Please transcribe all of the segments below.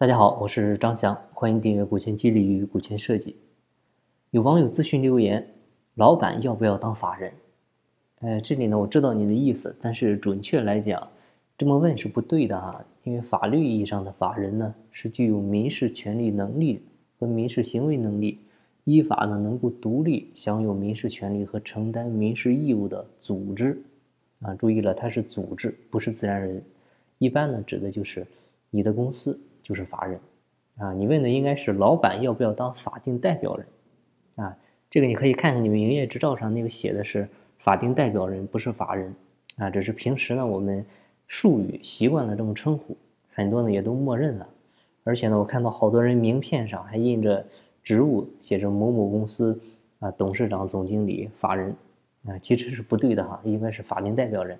大家好，我是张翔，欢迎订阅《股权激励与股权设计》。有网友咨询留言：老板要不要当法人？呃，这里呢，我知道你的意思，但是准确来讲，这么问是不对的哈。因为法律意义上的法人呢，是具有民事权利能力和民事行为能力，依法呢能够独立享有民事权利和承担民事义务的组织。啊，注意了，它是组织，不是自然人。一般呢，指的就是你的公司。就是法人，啊，你问的应该是老板要不要当法定代表人，啊，这个你可以看看你们营业执照上那个写的是法定代表人，不是法人，啊，只是平时呢我们术语习惯了这么称呼，很多呢也都默认了，而且呢我看到好多人名片上还印着职务，写着某某公司啊董事长、总经理、法人，啊，其实是不对的哈，应该是法定代表人。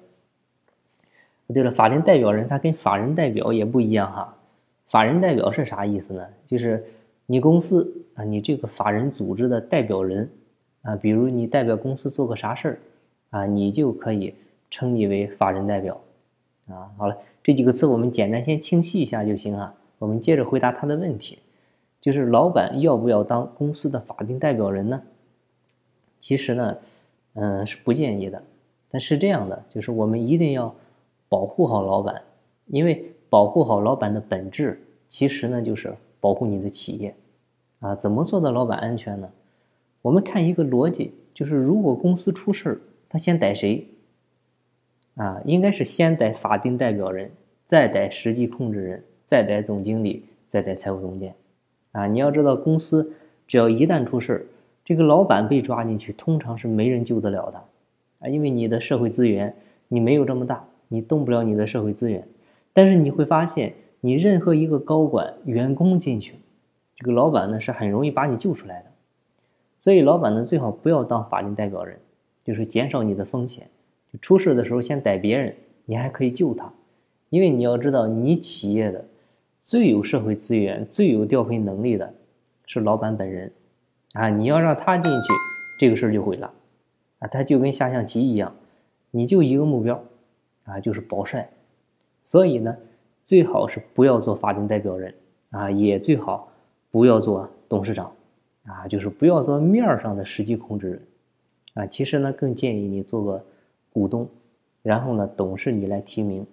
对了，法定代表人他跟法人代表也不一样哈。法人代表是啥意思呢？就是你公司啊，你这个法人组织的代表人啊，比如你代表公司做个啥事儿啊，你就可以称你为法人代表啊。好了，这几个词我们简单先清晰一下就行啊。我们接着回答他的问题，就是老板要不要当公司的法定代表人呢？其实呢，嗯，是不建议的。但是这样的，就是我们一定要保护好老板，因为。保护好老板的本质，其实呢就是保护你的企业，啊，怎么做到老板安全呢？我们看一个逻辑，就是如果公司出事儿，他先逮谁？啊，应该是先逮法定代表人，再逮实际控制人，再逮总经理，再逮财务总监。啊，你要知道，公司只要一旦出事儿，这个老板被抓进去，通常是没人救得了的，啊，因为你的社会资源你没有这么大，你动不了你的社会资源。但是你会发现，你任何一个高管、员工进去，这个老板呢是很容易把你救出来的。所以，老板呢最好不要当法定代表人，就是减少你的风险。就出事的时候先逮别人，你还可以救他。因为你要知道，你企业的最有社会资源、最有调配能力的是老板本人啊！你要让他进去，这个事儿就毁了啊！他就跟下象棋一样，你就一个目标啊，就是保帅。所以呢，最好是不要做法定代表人啊，也最好不要做董事长啊，就是不要做面儿上的实际控制人啊。其实呢，更建议你做个股东，然后呢，董事你来提名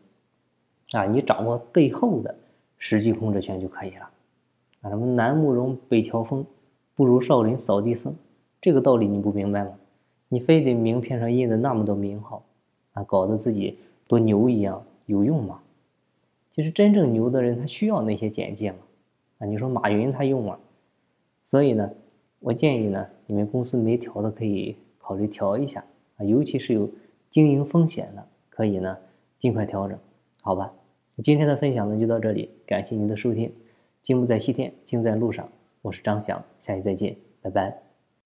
啊，你掌握背后的实际控制权就可以了啊。什么南慕容北条风，不如少林扫地僧，这个道理你不明白吗？你非得名片上印的那么多名号啊，搞得自己多牛一样。有用吗？其实真正牛的人，他需要那些简介吗？啊，你说马云他用吗？所以呢，我建议呢，你们公司没调的可以考虑调一下啊，尤其是有经营风险的，可以呢尽快调整，好吧？今天的分享呢就到这里，感谢您的收听。金不在西天，金在路上。我是张翔，下期再见，拜拜。